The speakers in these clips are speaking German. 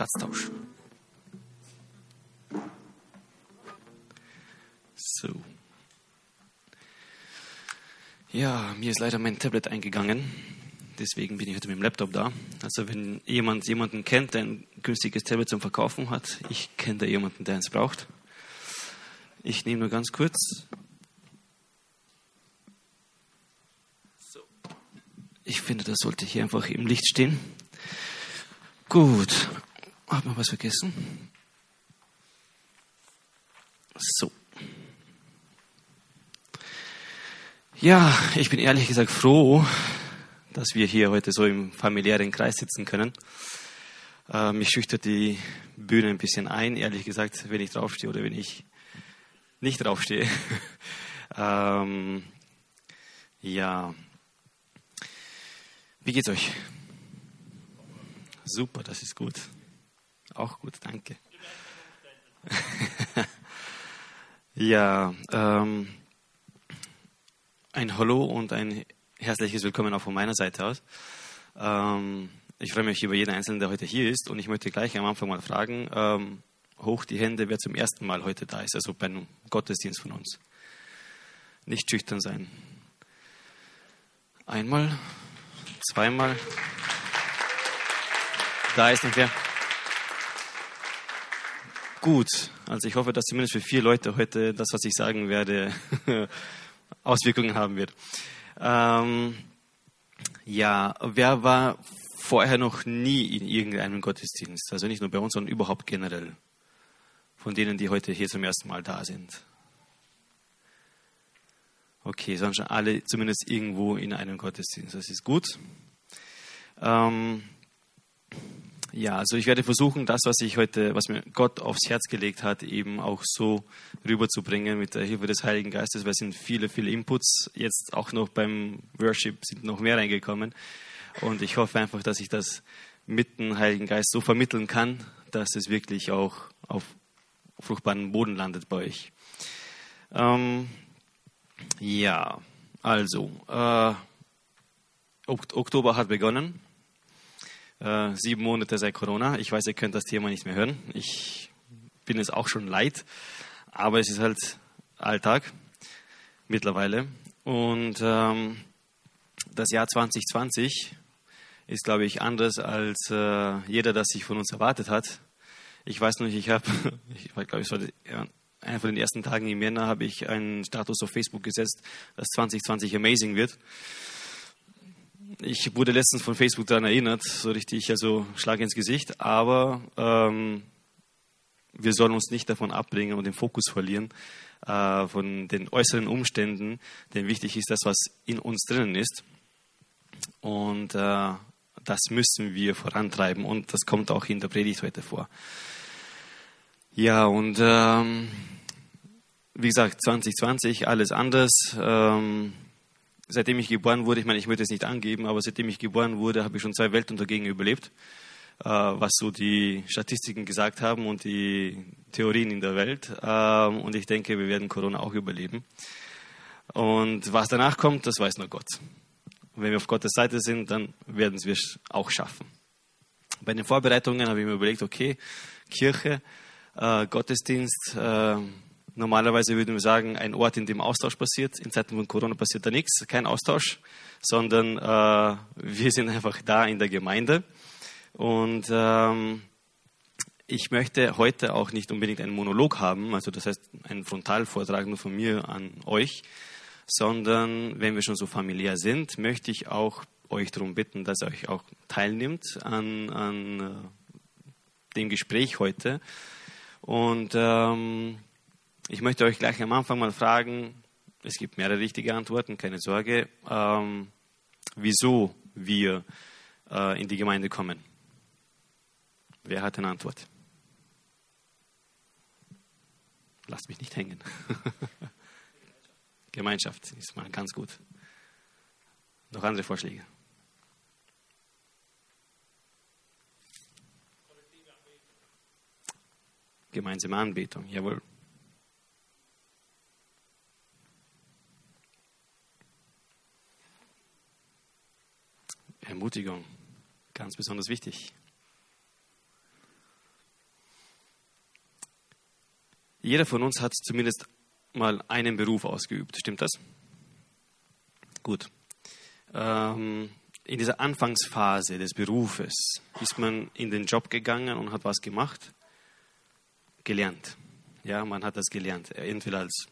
Platztausch. So. Ja, mir ist leider mein Tablet eingegangen. Deswegen bin ich heute mit dem Laptop da. Also wenn jemand jemanden kennt, der ein günstiges Tablet zum Verkaufen hat, ich kenne da jemanden, der eins braucht. Ich nehme nur ganz kurz. So. Ich finde, das sollte hier einfach im Licht stehen. Gut. Hat man was vergessen? So. Ja, ich bin ehrlich gesagt froh, dass wir hier heute so im familiären Kreis sitzen können. Äh, mich schüchtert die Bühne ein bisschen ein, ehrlich gesagt, wenn ich draufstehe oder wenn ich nicht draufstehe. ähm, ja. Wie geht's euch? Super, das ist gut. Auch gut, danke. ja, ähm, ein Hallo und ein herzliches Willkommen auch von meiner Seite aus. Ähm, ich freue mich über jeden Einzelnen, der heute hier ist und ich möchte gleich am Anfang mal fragen, ähm, hoch die Hände, wer zum ersten Mal heute da ist, also bei einem Gottesdienst von uns. Nicht schüchtern sein. Einmal, zweimal. Da ist noch wer. Gut, also ich hoffe, dass zumindest für vier Leute heute das, was ich sagen werde, Auswirkungen haben wird. Ähm, ja, wer war vorher noch nie in irgendeinem Gottesdienst? Also nicht nur bei uns, sondern überhaupt generell. Von denen, die heute hier zum ersten Mal da sind. Okay, sondern schon alle zumindest irgendwo in einem Gottesdienst. Das ist gut. Ähm, ja, also ich werde versuchen, das, was ich heute, was mir Gott aufs Herz gelegt hat, eben auch so rüberzubringen mit der Hilfe des Heiligen Geistes, weil es sind viele, viele Inputs. Jetzt auch noch beim Worship sind noch mehr reingekommen. Und ich hoffe einfach, dass ich das mit dem Heiligen Geist so vermitteln kann, dass es wirklich auch auf fruchtbaren Boden landet bei euch. Ähm, ja, also, äh, Oktober hat begonnen äh, sieben Monate seit Corona. Ich weiß, ihr könnt das Thema nicht mehr hören. Ich bin es auch schon leid, aber es ist halt Alltag mittlerweile. Und ähm, das Jahr 2020 ist, glaube ich, anders als äh, jeder, das sich von uns erwartet hat. Ich weiß noch, ich habe, ich glaube, ich sollte, ja, einer von den ersten Tagen im Jänner habe ich einen Status auf Facebook gesetzt, dass 2020 amazing wird ich wurde letztens von Facebook daran erinnert, so richtig, also Schlag ins Gesicht, aber ähm, wir sollen uns nicht davon abbringen und den Fokus verlieren äh, von den äußeren Umständen, denn wichtig ist das, was in uns drinnen ist. Und äh, das müssen wir vorantreiben und das kommt auch in der Predigt heute vor. Ja, und ähm, wie gesagt, 2020, alles anders. Ähm, seitdem ich geboren wurde, ich meine, ich möchte es nicht angeben, aber seitdem ich geboren wurde, habe ich schon zwei Weltuntergänge überlebt, äh, was so die Statistiken gesagt haben und die Theorien in der Welt. Ähm, und ich denke, wir werden Corona auch überleben. Und was danach kommt, das weiß nur Gott. Und wenn wir auf Gottes Seite sind, dann werden wir es auch schaffen. Bei den Vorbereitungen habe ich mir überlegt, okay, Kirche, äh, Gottesdienst, äh, Normalerweise würden wir sagen, ein Ort, in dem Austausch passiert. In Zeiten von Corona passiert da nichts, kein Austausch, sondern äh, wir sind einfach da in der Gemeinde. Und ähm, ich möchte heute auch nicht unbedingt einen Monolog haben, also das heißt einen Frontalvortrag nur von mir an euch, sondern wenn wir schon so familiär sind, möchte ich auch euch darum bitten, dass ihr euch auch teilnimmt an, an äh, dem Gespräch heute. Und ähm, ich möchte euch gleich am Anfang mal fragen, es gibt mehrere richtige Antworten, keine Sorge, ähm, wieso wir äh, in die Gemeinde kommen. Wer hat eine Antwort? Lasst mich nicht hängen. Gemeinschaft ist mal ganz gut. Noch andere Vorschläge? Gemeinsame Anbetung, jawohl. Ermutigung. Ganz besonders wichtig. Jeder von uns hat zumindest mal einen Beruf ausgeübt. Stimmt das? Gut. Ähm, in dieser Anfangsphase des Berufes ist man in den Job gegangen und hat was gemacht? Gelernt. Ja, man hat das gelernt. Entweder als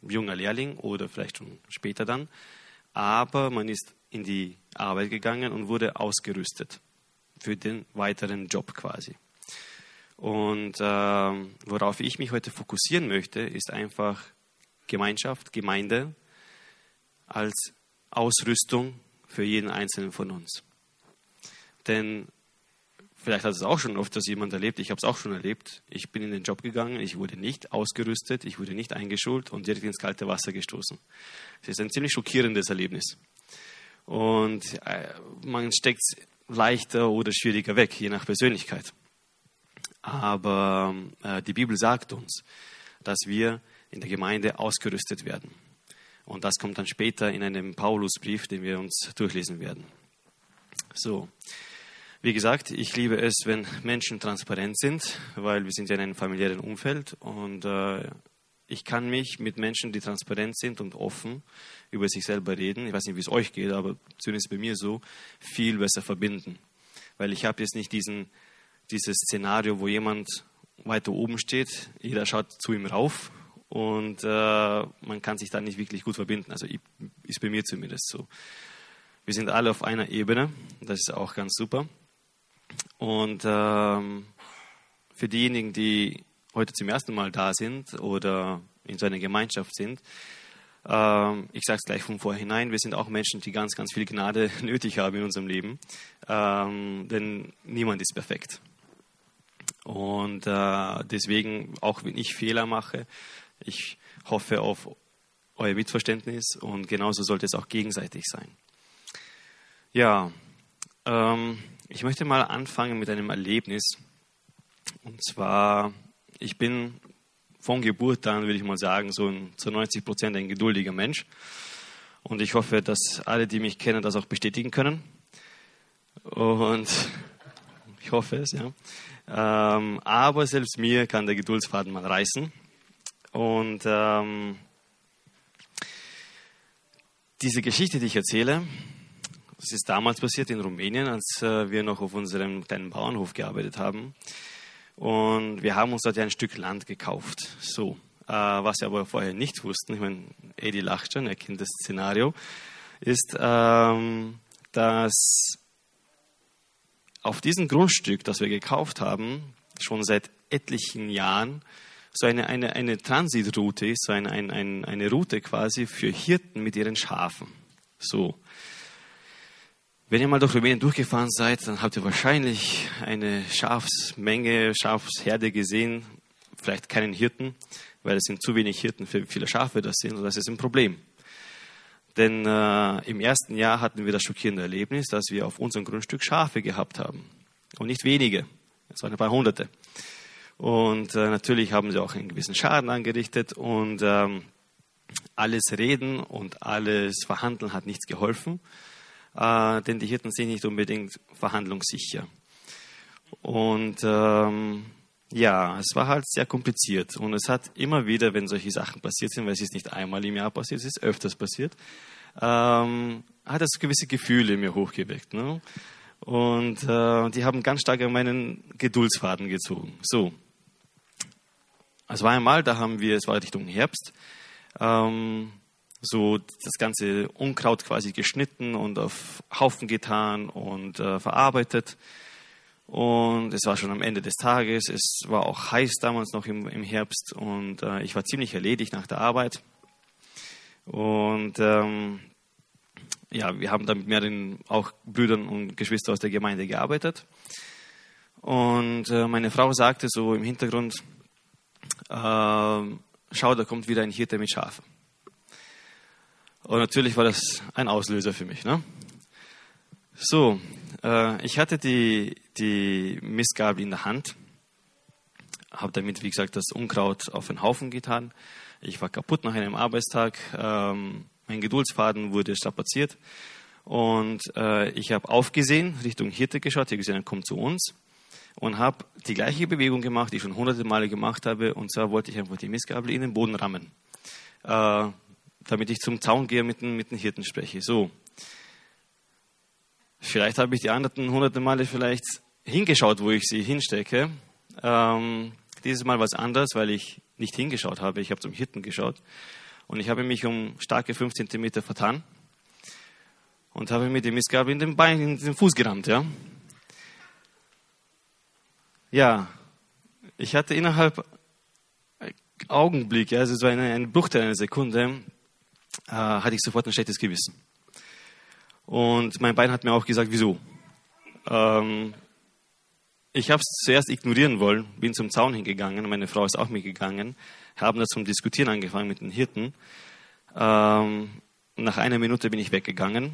junger Lehrling oder vielleicht schon später dann. Aber man ist in die Arbeit gegangen und wurde ausgerüstet für den weiteren Job quasi. Und äh, worauf ich mich heute fokussieren möchte, ist einfach Gemeinschaft, Gemeinde als Ausrüstung für jeden Einzelnen von uns. Denn vielleicht hat es auch schon oft, dass jemand erlebt, ich habe es auch schon erlebt, ich bin in den Job gegangen, ich wurde nicht ausgerüstet, ich wurde nicht eingeschult und direkt ins kalte Wasser gestoßen. Das ist ein ziemlich schockierendes Erlebnis. Und äh, man steckt es leichter oder schwieriger weg, je nach Persönlichkeit. Aber äh, die Bibel sagt uns, dass wir in der Gemeinde ausgerüstet werden. Und das kommt dann später in einem Paulusbrief, den wir uns durchlesen werden. So, wie gesagt, ich liebe es, wenn Menschen transparent sind, weil wir sind ja in einem familiären Umfeld und äh, ich kann mich mit Menschen, die transparent sind und offen über sich selber reden, ich weiß nicht, wie es euch geht, aber zumindest bei mir so, viel besser verbinden. Weil ich habe jetzt nicht diesen, dieses Szenario, wo jemand weiter oben steht, jeder schaut zu ihm rauf und äh, man kann sich da nicht wirklich gut verbinden. Also ich, ist bei mir zumindest so. Wir sind alle auf einer Ebene, das ist auch ganz super. Und ähm, für diejenigen, die heute zum ersten Mal da sind oder in so einer Gemeinschaft sind, ähm, ich sage es gleich von vornherein, wir sind auch Menschen, die ganz, ganz viel Gnade nötig haben in unserem Leben, ähm, denn niemand ist perfekt. Und äh, deswegen, auch wenn ich Fehler mache, ich hoffe auf euer Mitverständnis und genauso sollte es auch gegenseitig sein. Ja, ähm, ich möchte mal anfangen mit einem Erlebnis. Und zwar, ich bin von Geburt an, würde ich mal sagen, so ein, zu 90 Prozent ein geduldiger Mensch. Und ich hoffe, dass alle, die mich kennen, das auch bestätigen können. Und ich hoffe es, ja. Ähm, aber selbst mir kann der Geduldsfaden mal reißen. Und ähm, diese Geschichte, die ich erzähle, das ist damals passiert in Rumänien, als äh, wir noch auf unserem kleinen Bauernhof gearbeitet haben. Und wir haben uns dort ein Stück Land gekauft. So, äh, was wir aber vorher nicht wussten, ich meine, Eddie lacht schon, er kennt das Szenario, ist, ähm, dass auf diesem Grundstück, das wir gekauft haben, schon seit etlichen Jahren so eine, eine, eine Transitroute ist, so eine, eine, eine Route quasi für Hirten mit ihren Schafen. So. Wenn ihr mal durch Rumänien durchgefahren seid, dann habt ihr wahrscheinlich eine Schafsmenge, Schafsherde gesehen, vielleicht keinen Hirten, weil es sind zu wenig Hirten für viele Schafe das sind und das ist ein Problem. Denn äh, im ersten Jahr hatten wir das schockierende Erlebnis, dass wir auf unserem Grundstück Schafe gehabt haben. Und nicht wenige, es waren ein paar Hunderte. Und äh, natürlich haben sie auch einen gewissen Schaden angerichtet und ähm, alles Reden und alles Verhandeln hat nichts geholfen, äh, denn die Hirten sind nicht unbedingt verhandlungssicher. Und ähm, ja, es war halt sehr kompliziert und es hat immer wieder, wenn solche Sachen passiert sind, weil es ist nicht einmal im Jahr passiert, es ist öfters passiert, ähm, hat es gewisse Gefühle in mir hochgeweckt. Ne? Und äh, die haben ganz stark an meinen Geduldsfaden gezogen. So, es war einmal, da haben wir, es war Richtung Herbst, ähm, so das ganze Unkraut quasi geschnitten und auf Haufen getan und äh, verarbeitet. Und es war schon am Ende des Tages. Es war auch heiß damals noch im, im Herbst und äh, ich war ziemlich erledigt nach der Arbeit. Und ähm, ja, wir haben dann mit mehreren auch Brüdern und Geschwistern aus der Gemeinde gearbeitet. Und äh, meine Frau sagte so im Hintergrund, äh, schau, da kommt wieder ein Hirte mit Schafen. Und natürlich war das ein Auslöser für mich. Ne? So, äh, ich hatte die, die Mistgabel in der Hand, habe damit, wie gesagt, das Unkraut auf den Haufen getan. Ich war kaputt nach einem Arbeitstag. Ähm, mein Geduldsfaden wurde strapaziert. Und äh, ich habe aufgesehen, Richtung Hirte geschaut. Habe gesehen, er kommt zu uns. und habe die gleiche Bewegung gemacht, die ich schon hunderte Male gemacht habe. Und zwar wollte ich einfach die Mistgabel in den Boden rammen, äh, damit ich zum Zaun gehe mit den, mit den Hirten spreche. So. Vielleicht habe ich die anderen hunderte Male vielleicht hingeschaut, wo ich sie hinstecke. Ähm, dieses Mal war es anders, weil ich nicht hingeschaut habe. Ich habe zum Hirten geschaut. Und ich habe mich um starke 5 cm vertan und habe mir die Mistgabel in den Bein, in den Fuß gerammt, ja. Ja, ich hatte innerhalb Augenblick, also so eine, eine Bruchteil einer Sekunde, äh, hatte ich sofort ein schlechtes Gewissen. Und mein Bein hat mir auch gesagt, wieso. Ähm, ich habe es zuerst ignorieren wollen, bin zum Zaun hingegangen, meine Frau ist auch mitgegangen, haben da zum Diskutieren angefangen mit den Hirten. Ähm, nach einer Minute bin ich weggegangen,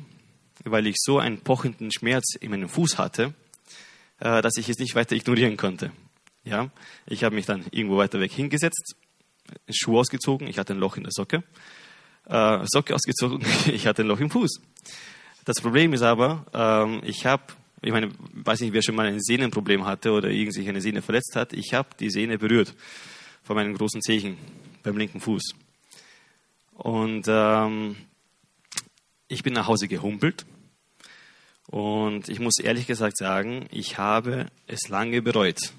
weil ich so einen pochenden Schmerz in meinem Fuß hatte, äh, dass ich es nicht weiter ignorieren konnte. Ja, ich habe mich dann irgendwo weiter weg hingesetzt, Schuh ausgezogen, ich hatte ein Loch in der Socke, äh, Socke ausgezogen, ich hatte ein Loch im Fuß. Das Problem ist aber, ähm, ich habe, ich meine, weiß nicht, wer schon mal ein Sehnenproblem hatte oder irgendwie eine Sehne verletzt hat, ich habe die Sehne berührt von meinen großen Zehen beim linken Fuß. Und ähm, ich bin nach Hause gehumpelt und ich muss ehrlich gesagt sagen, ich habe es lange bereut.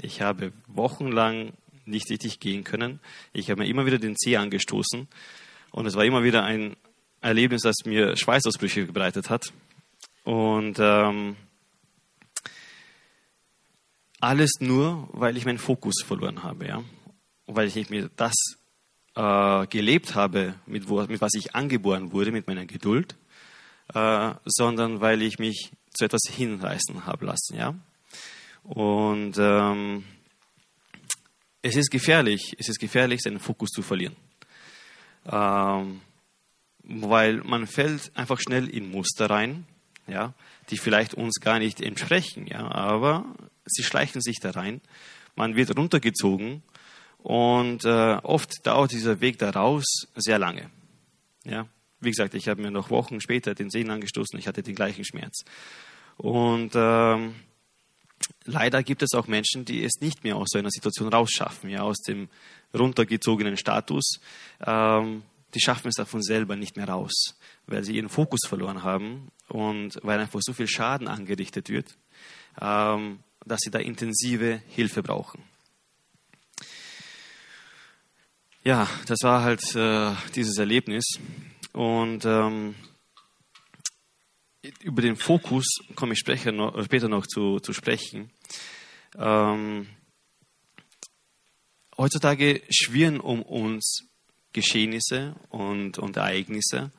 Ich habe wochenlang nicht richtig gehen können. Ich habe mir immer wieder den Zeh angestoßen und es war immer wieder ein Erlebnis, das mir Schweißausbrüche bereitet hat. Und ähm, alles nur, weil ich meinen Fokus verloren habe, ja, weil ich nicht mehr das äh, gelebt habe, mit, wo, mit was ich angeboren wurde, mit meiner Geduld, äh, sondern weil ich mich zu etwas hinreißen habe lassen. Ja? Und ähm, es ist gefährlich, es ist gefährlich, seinen Fokus zu verlieren. Ähm, weil man fällt einfach schnell in Muster rein, ja, die vielleicht uns gar nicht entsprechen, ja, aber sie schleichen sich da rein. Man wird runtergezogen und äh, oft dauert dieser Weg daraus sehr lange. Ja, wie gesagt, ich habe mir noch Wochen später den Sehnen angestoßen, ich hatte den gleichen Schmerz. Und ähm, leider gibt es auch Menschen, die es nicht mehr aus so einer Situation rausschaffen, ja, aus dem runtergezogenen Status. Ähm, die schaffen es davon selber nicht mehr raus, weil sie ihren Fokus verloren haben und weil einfach so viel Schaden angerichtet wird, ähm, dass sie da intensive Hilfe brauchen. Ja, das war halt äh, dieses Erlebnis. Und ähm, über den Fokus komme ich später noch, später noch zu, zu sprechen. Ähm, heutzutage schwirren um uns Geschehnisse und, und Ereignisse,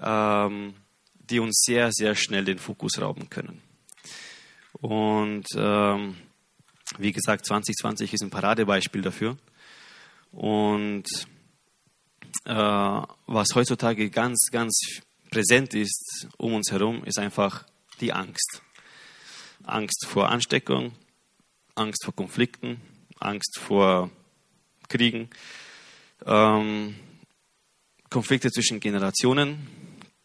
ähm, die uns sehr, sehr schnell den Fokus rauben können. Und ähm, wie gesagt, 2020 ist ein Paradebeispiel dafür. Und äh, was heutzutage ganz, ganz präsent ist um uns herum, ist einfach die Angst. Angst vor Ansteckung, Angst vor Konflikten, Angst vor Kriegen, ähm, Konflikte zwischen Generationen,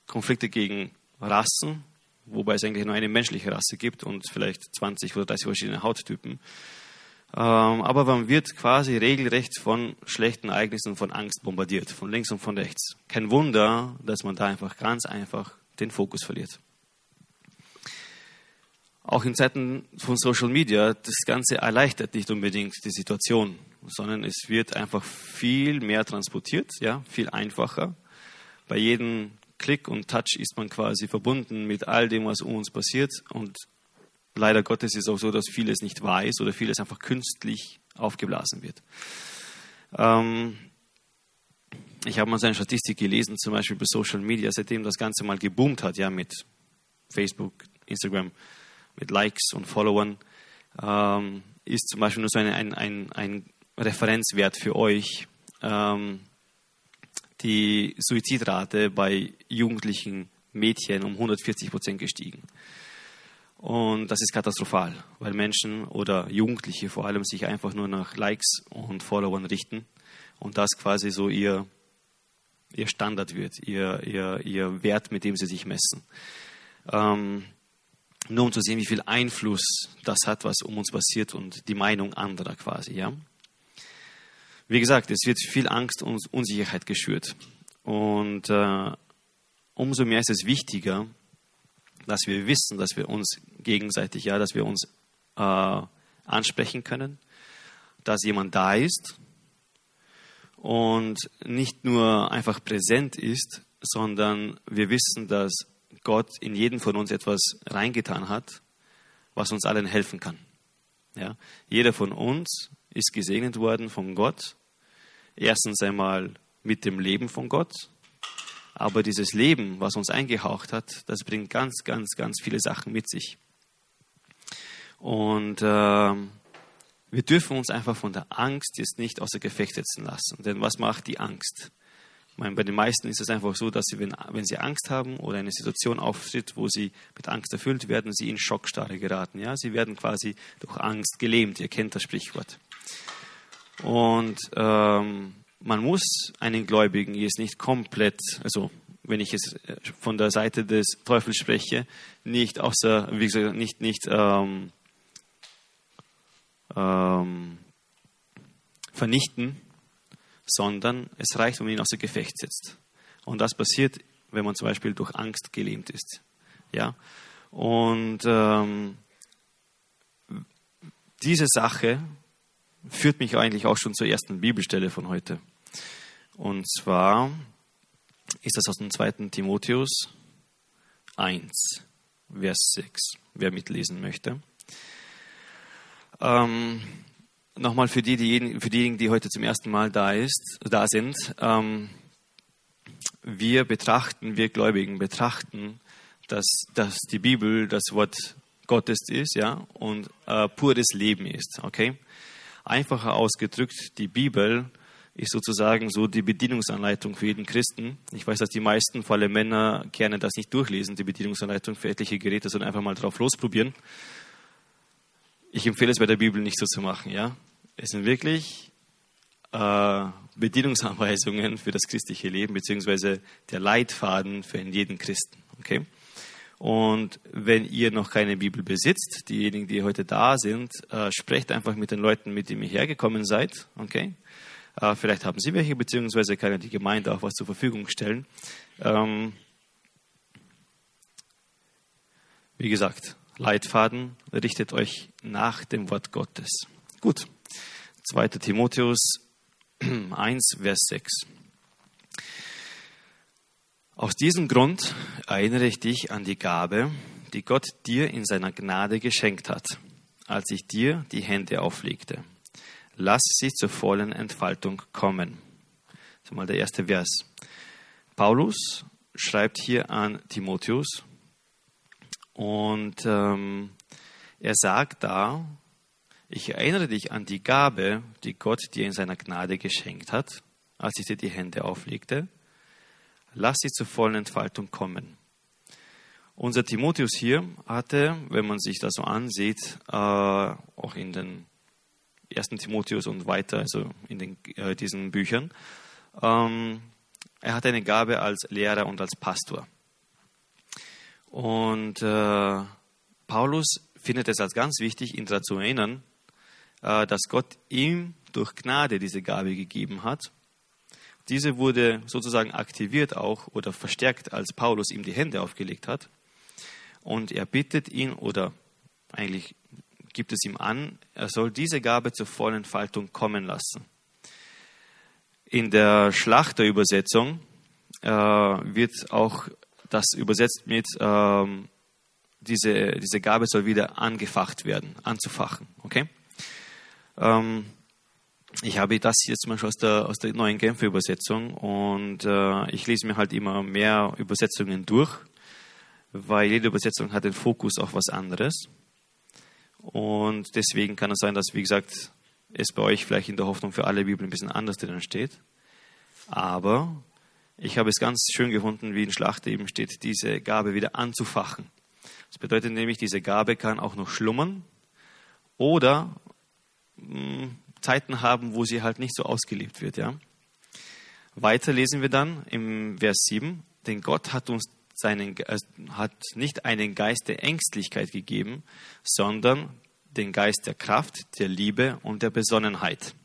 Konflikte gegen Rassen, wobei es eigentlich nur eine menschliche Rasse gibt und vielleicht 20 oder 30 verschiedene Hauttypen. Ähm, aber man wird quasi regelrecht von schlechten Ereignissen, von Angst bombardiert, von links und von rechts. Kein Wunder, dass man da einfach ganz einfach den Fokus verliert. Auch in Zeiten von Social Media, das Ganze erleichtert nicht unbedingt die Situation, sondern es wird einfach viel mehr transportiert, ja, viel einfacher. Bei jedem Klick und Touch ist man quasi verbunden mit all dem, was um uns passiert und leider Gottes ist es auch so, dass vieles nicht weiß oder vieles einfach künstlich aufgeblasen wird. Ähm, ich habe mal so eine Statistik gelesen, zum Beispiel bei Social Media, seitdem das Ganze mal geboomt hat, ja, mit Facebook, Instagram, mit Likes und Followern, ähm, ist zum Beispiel nur so ein, ein, ein, ein Referenzwert für euch. Ähm, die Suizidrate bei jugendlichen Mädchen um 140 Prozent gestiegen. Und das ist katastrophal, weil Menschen oder Jugendliche vor allem sich einfach nur nach Likes und Followern richten und das quasi so ihr, ihr Standard wird, ihr, ihr, ihr Wert, mit dem sie sich messen. Ähm, nur um zu sehen, wie viel Einfluss das hat, was um uns passiert und die Meinung anderer quasi, ja. Wie gesagt, es wird viel Angst und Unsicherheit geschürt. Und äh, umso mehr ist es wichtiger, dass wir wissen, dass wir uns gegenseitig, ja, dass wir uns äh, ansprechen können, dass jemand da ist und nicht nur einfach präsent ist, sondern wir wissen, dass Gott in jeden von uns etwas reingetan hat, was uns allen helfen kann. Ja? Jeder von uns ist gesegnet worden von Gott. Erstens einmal mit dem Leben von Gott. Aber dieses Leben, was uns eingehaucht hat, das bringt ganz, ganz, ganz viele Sachen mit sich. Und äh, wir dürfen uns einfach von der Angst jetzt nicht außer Gefecht setzen lassen. Denn was macht die Angst? Ich meine, bei den meisten ist es einfach so, dass sie, wenn, wenn sie Angst haben oder eine Situation auftritt, wo sie mit Angst erfüllt werden, sie in Schockstarre geraten. Ja? Sie werden quasi durch Angst gelähmt. Ihr kennt das Sprichwort. Und ähm, man muss einen Gläubigen jetzt nicht komplett, also wenn ich es äh, von der Seite des Teufels spreche, nicht außer, wie gesagt, nicht, nicht ähm, ähm, vernichten, sondern es reicht, wenn man ihn außer Gefecht setzt. Und das passiert, wenn man zum Beispiel durch Angst gelähmt ist. Ja? Und ähm, diese Sache führt mich eigentlich auch schon zur ersten Bibelstelle von heute. Und zwar ist das aus dem 2. Timotheus 1, Vers 6, wer mitlesen möchte. Ähm, nochmal für, die, für diejenigen, die heute zum ersten Mal da, ist, da sind. Ähm, wir betrachten, wir Gläubigen betrachten, dass, dass die Bibel das Wort Gottes ist, ja, und äh, pures Leben ist, okay? Einfacher ausgedrückt, die Bibel ist sozusagen so die Bedienungsanleitung für jeden Christen. Ich weiß, dass die meisten, vor allem Männer, gerne das nicht durchlesen, die Bedienungsanleitung für etliche Geräte, sondern einfach mal drauf losprobieren. Ich empfehle es bei der Bibel nicht so zu machen, ja. Es sind wirklich äh, Bedienungsanweisungen für das christliche Leben, beziehungsweise der Leitfaden für jeden Christen. Okay? Und wenn ihr noch keine Bibel besitzt, diejenigen, die heute da sind, äh, sprecht einfach mit den Leuten, mit denen ihr hergekommen seid. Okay? Äh, vielleicht haben sie welche, beziehungsweise kann ja die Gemeinde auch was zur Verfügung stellen. Ähm, wie gesagt, Leitfaden, richtet euch nach dem Wort Gottes. Gut. 2. Timotheus 1, Vers 6. Aus diesem Grund erinnere ich dich an die Gabe, die Gott dir in seiner Gnade geschenkt hat, als ich dir die Hände auflegte. Lass sie zur vollen Entfaltung kommen. Das ist mal der erste Vers. Paulus schreibt hier an Timotheus und ähm, er sagt da, ich erinnere dich an die Gabe, die Gott dir in seiner Gnade geschenkt hat, als ich dir die Hände auflegte. Lass sie zur vollen Entfaltung kommen. Unser Timotheus hier hatte, wenn man sich das so ansieht, äh, auch in den ersten Timotheus und weiter, also in den, äh, diesen Büchern, ähm, er hatte eine Gabe als Lehrer und als Pastor. Und äh, Paulus findet es als ganz wichtig, ihn daran zu erinnern, äh, dass Gott ihm durch Gnade diese Gabe gegeben hat. Diese wurde sozusagen aktiviert auch oder verstärkt, als Paulus ihm die Hände aufgelegt hat. Und er bittet ihn oder eigentlich gibt es ihm an, er soll diese Gabe zur vollen Entfaltung kommen lassen. In der Schlachterübersetzung äh, wird auch das übersetzt mit ähm, diese, diese Gabe soll wieder angefacht werden, anzufachen. Okay? Ähm, ich habe das jetzt zum Beispiel aus der, aus der neuen Genfer Übersetzung und äh, ich lese mir halt immer mehr Übersetzungen durch, weil jede Übersetzung hat den Fokus auf was anderes. Und deswegen kann es sein, dass, wie gesagt, es bei euch vielleicht in der Hoffnung für alle Bibeln ein bisschen anders drin steht. Aber ich habe es ganz schön gefunden, wie in Schlacht eben steht, diese Gabe wieder anzufachen. Das bedeutet nämlich, diese Gabe kann auch noch schlummern oder hm, Zeiten haben, wo sie halt nicht so ausgelebt wird. Ja? Weiter lesen wir dann im Vers 7, denn Gott hat uns seinen, äh, hat nicht einen Geist der Ängstlichkeit gegeben, sondern den Geist der Kraft, der Liebe und der Besonnenheit.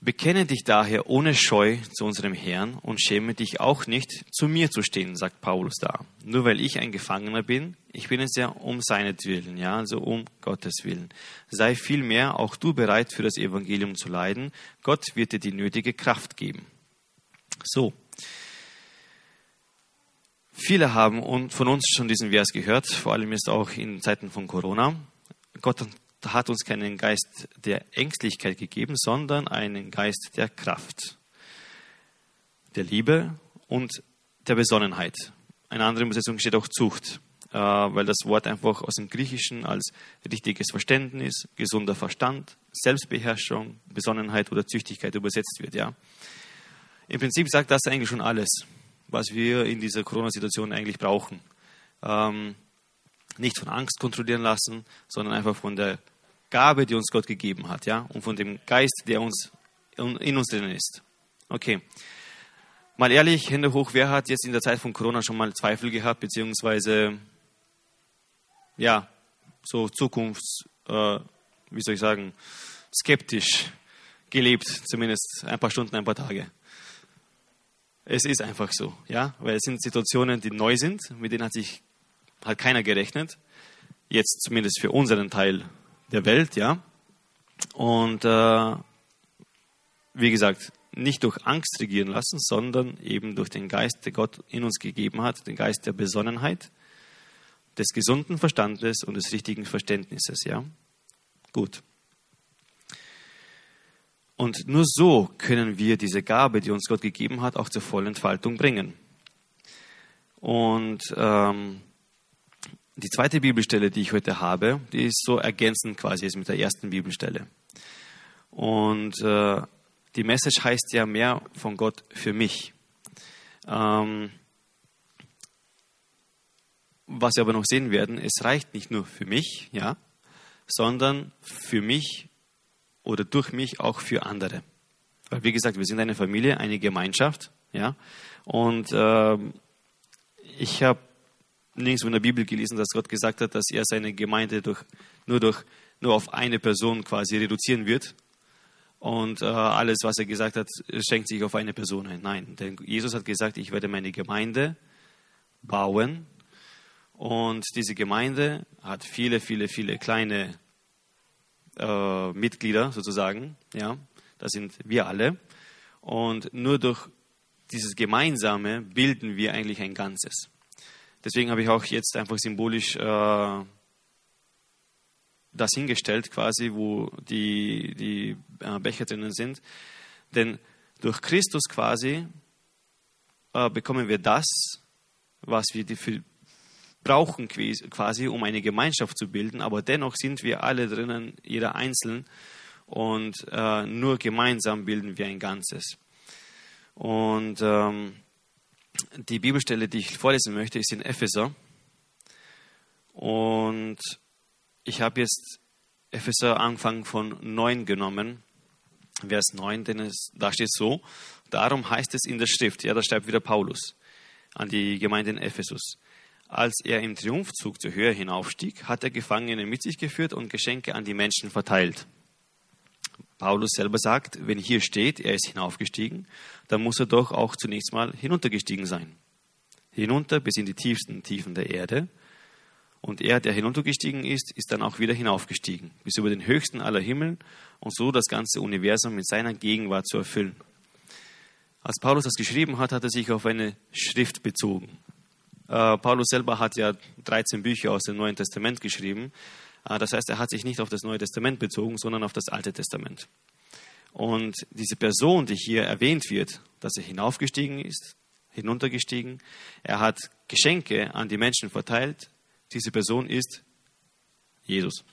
Bekenne dich daher ohne Scheu zu unserem Herrn und schäme dich auch nicht, zu mir zu stehen, sagt Paulus da. Nur weil ich ein Gefangener bin, ich bin es ja um seinetwillen, ja, also um Gottes Willen. Sei vielmehr auch du bereit, für das Evangelium zu leiden. Gott wird dir die nötige Kraft geben. So. Viele haben von uns schon diesen Vers gehört, vor allem jetzt auch in Zeiten von Corona. Gott hat uns keinen Geist der Ängstlichkeit gegeben, sondern einen Geist der Kraft, der Liebe und der Besonnenheit. Eine andere Übersetzung steht auch Zucht, äh, weil das Wort einfach aus dem Griechischen als richtiges Verständnis, gesunder Verstand, Selbstbeherrschung, Besonnenheit oder Züchtigkeit übersetzt wird. Ja. Im Prinzip sagt das eigentlich schon alles, was wir in dieser Corona-Situation eigentlich brauchen. Ähm, nicht von Angst kontrollieren lassen, sondern einfach von der Gabe, die uns Gott gegeben hat, ja, und von dem Geist, der uns in uns drin ist. Okay. Mal ehrlich, Hände hoch, wer hat jetzt in der Zeit von Corona schon mal Zweifel gehabt, beziehungsweise, ja, so Zukunfts, äh, wie soll ich sagen, skeptisch gelebt, zumindest ein paar Stunden, ein paar Tage. Es ist einfach so, ja, weil es sind Situationen, die neu sind, mit denen hat sich hat keiner gerechnet. Jetzt zumindest für unseren Teil der Welt, ja. Und äh, wie gesagt, nicht durch Angst regieren lassen, sondern eben durch den Geist, der Gott in uns gegeben hat, den Geist der Besonnenheit, des gesunden Verstandes und des richtigen Verständnisses, ja. Gut. Und nur so können wir diese Gabe, die uns Gott gegeben hat, auch zur vollen Entfaltung bringen. Und ähm, die zweite Bibelstelle, die ich heute habe, die ist so ergänzend quasi mit der ersten Bibelstelle. Und äh, die Message heißt ja mehr von Gott für mich. Ähm, was wir aber noch sehen werden, es reicht nicht nur für mich, ja, sondern für mich oder durch mich auch für andere. Weil wie gesagt, wir sind eine Familie, eine Gemeinschaft, ja, und äh, ich habe nirgendwo in der Bibel gelesen, dass Gott gesagt hat, dass er seine Gemeinde durch, nur, durch, nur auf eine Person quasi reduzieren wird. Und äh, alles, was er gesagt hat, schenkt sich auf eine Person ein. Nein, denn Jesus hat gesagt, ich werde meine Gemeinde bauen. Und diese Gemeinde hat viele, viele, viele kleine äh, Mitglieder sozusagen. Ja, das sind wir alle. Und nur durch dieses Gemeinsame bilden wir eigentlich ein Ganzes. Deswegen habe ich auch jetzt einfach symbolisch äh, das hingestellt, quasi, wo die, die äh, Becher drinnen sind. Denn durch Christus quasi äh, bekommen wir das, was wir für, brauchen, quasi, um eine Gemeinschaft zu bilden. Aber dennoch sind wir alle drinnen, jeder einzeln. Und äh, nur gemeinsam bilden wir ein Ganzes. Und ähm, die Bibelstelle, die ich vorlesen möchte, ist in Epheser. Und ich habe jetzt Epheser Anfang von 9 genommen, Vers 9, denn es, da steht so, darum heißt es in der Schrift, ja, da schreibt wieder Paulus an die Gemeinde in Ephesus. Als er im Triumphzug zur Höhe hinaufstieg, hat er Gefangene mit sich geführt und Geschenke an die Menschen verteilt. Paulus selber sagt, wenn hier steht, er ist hinaufgestiegen, dann muss er doch auch zunächst mal hinuntergestiegen sein. Hinunter bis in die tiefsten Tiefen der Erde. Und er, der hinuntergestiegen ist, ist dann auch wieder hinaufgestiegen, bis über den höchsten aller Himmel und so das ganze Universum mit seiner Gegenwart zu erfüllen. Als Paulus das geschrieben hat, hat er sich auf eine Schrift bezogen. Äh, Paulus selber hat ja 13 Bücher aus dem Neuen Testament geschrieben. Äh, das heißt, er hat sich nicht auf das Neue Testament bezogen, sondern auf das Alte Testament. Und diese Person, die hier erwähnt wird, dass er hinaufgestiegen ist, hinuntergestiegen, er hat Geschenke an die Menschen verteilt. Diese Person ist Jesus.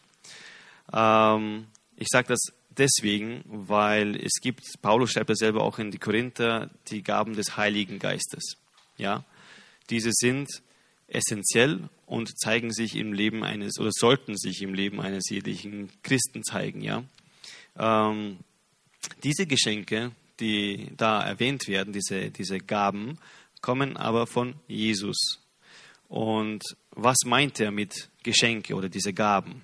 Ähm, ich sage das deswegen, weil es gibt, Paulus schreibt ja selber auch in die Korinther, die Gaben des Heiligen Geistes. Ja, diese sind essentiell und zeigen sich im Leben eines oder sollten sich im Leben eines jeglichen Christen zeigen. Ja, ähm, diese Geschenke, die da erwähnt werden, diese, diese Gaben, kommen aber von Jesus. Und was meint er mit Geschenke oder diese Gaben?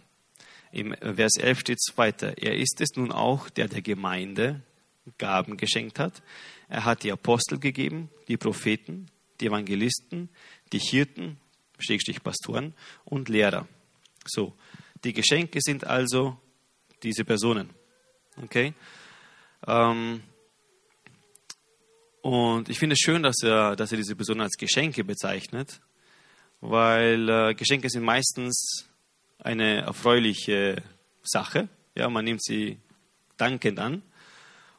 Im Vers 11 steht es weiter. Er ist es nun auch, der der Gemeinde Gaben geschenkt hat. Er hat die Apostel gegeben, die Propheten, die Evangelisten, die Hirten, Schrägstrich Pastoren und Lehrer. So, die Geschenke sind also diese Personen. Okay? Ähm, und ich finde es schön, dass er, dass er diese Personen als Geschenke bezeichnet, weil äh, Geschenke sind meistens eine erfreuliche Sache. Ja, man nimmt sie dankend an.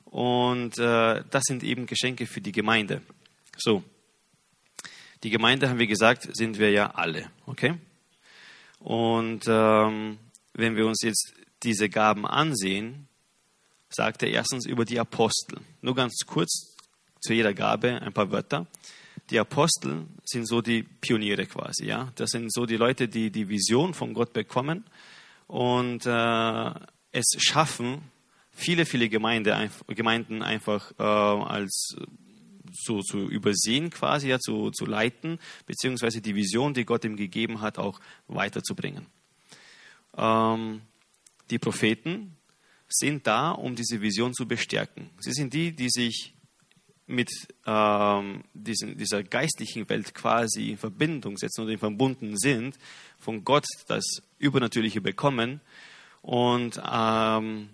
Und äh, das sind eben Geschenke für die Gemeinde. So, die Gemeinde, haben wir gesagt, sind wir ja alle. Okay? Und ähm, wenn wir uns jetzt diese Gaben ansehen, sagt er erstens über die Apostel. Nur ganz kurz zu jeder Gabe ein paar Wörter. Die Apostel sind so die Pioniere quasi, ja. Das sind so die Leute, die die Vision von Gott bekommen und äh, es schaffen, viele, viele Gemeinde, Gemeinden einfach äh, als so zu übersehen quasi, ja, zu, zu leiten, beziehungsweise die Vision, die Gott ihm gegeben hat, auch weiterzubringen. Ähm, die Propheten sind da, um diese Vision zu bestärken. Sie sind die, die sich mit ähm, diesen, dieser geistlichen Welt quasi in Verbindung setzen oder verbunden sind, von Gott das Übernatürliche bekommen und ähm,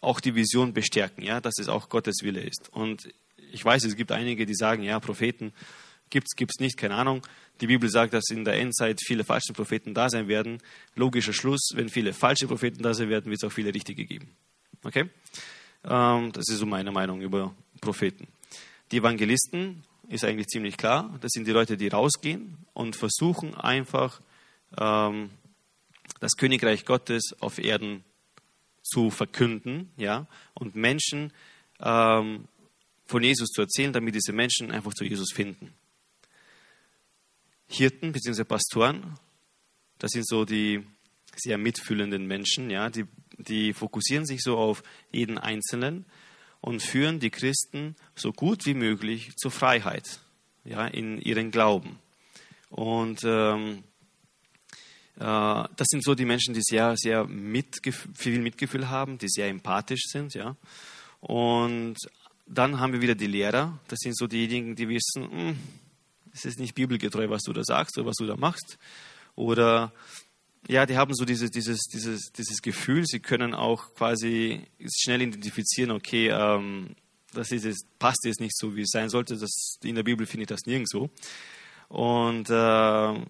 auch die Vision bestärken, ja, dass es auch Gottes Wille ist. Und ich weiß, es gibt einige, die sagen, ja, Propheten gibt es nicht, keine Ahnung. Die Bibel sagt, dass in der Endzeit viele falsche Propheten da sein werden. Logischer Schluss, wenn viele falsche Propheten da sein werden, wird es auch viele richtige geben. Okay? Ähm, das ist so meine Meinung über Propheten. Die Evangelisten ist eigentlich ziemlich klar. Das sind die Leute, die rausgehen und versuchen einfach ähm, das Königreich Gottes auf Erden zu verkünden, ja, und Menschen ähm, von Jesus zu erzählen, damit diese Menschen einfach zu Jesus finden. Hirten bzw. Pastoren, das sind so die sehr mitfühlenden Menschen, ja, die, die fokussieren sich so auf jeden Einzelnen und führen die Christen so gut wie möglich zur Freiheit, ja, in ihren Glauben. Und ähm, äh, das sind so die Menschen, die sehr, sehr Mitgef viel Mitgefühl haben, die sehr empathisch sind, ja. Und dann haben wir wieder die Lehrer, das sind so diejenigen, die wissen, hm, es ist nicht bibelgetreu, was du da sagst oder was du da machst. Oder ja, die haben so dieses, dieses, dieses, dieses Gefühl, sie können auch quasi schnell identifizieren, okay, ähm, das ist jetzt, passt jetzt nicht so, wie es sein sollte. Das, in der Bibel finde ich das nirgendwo. Und äh,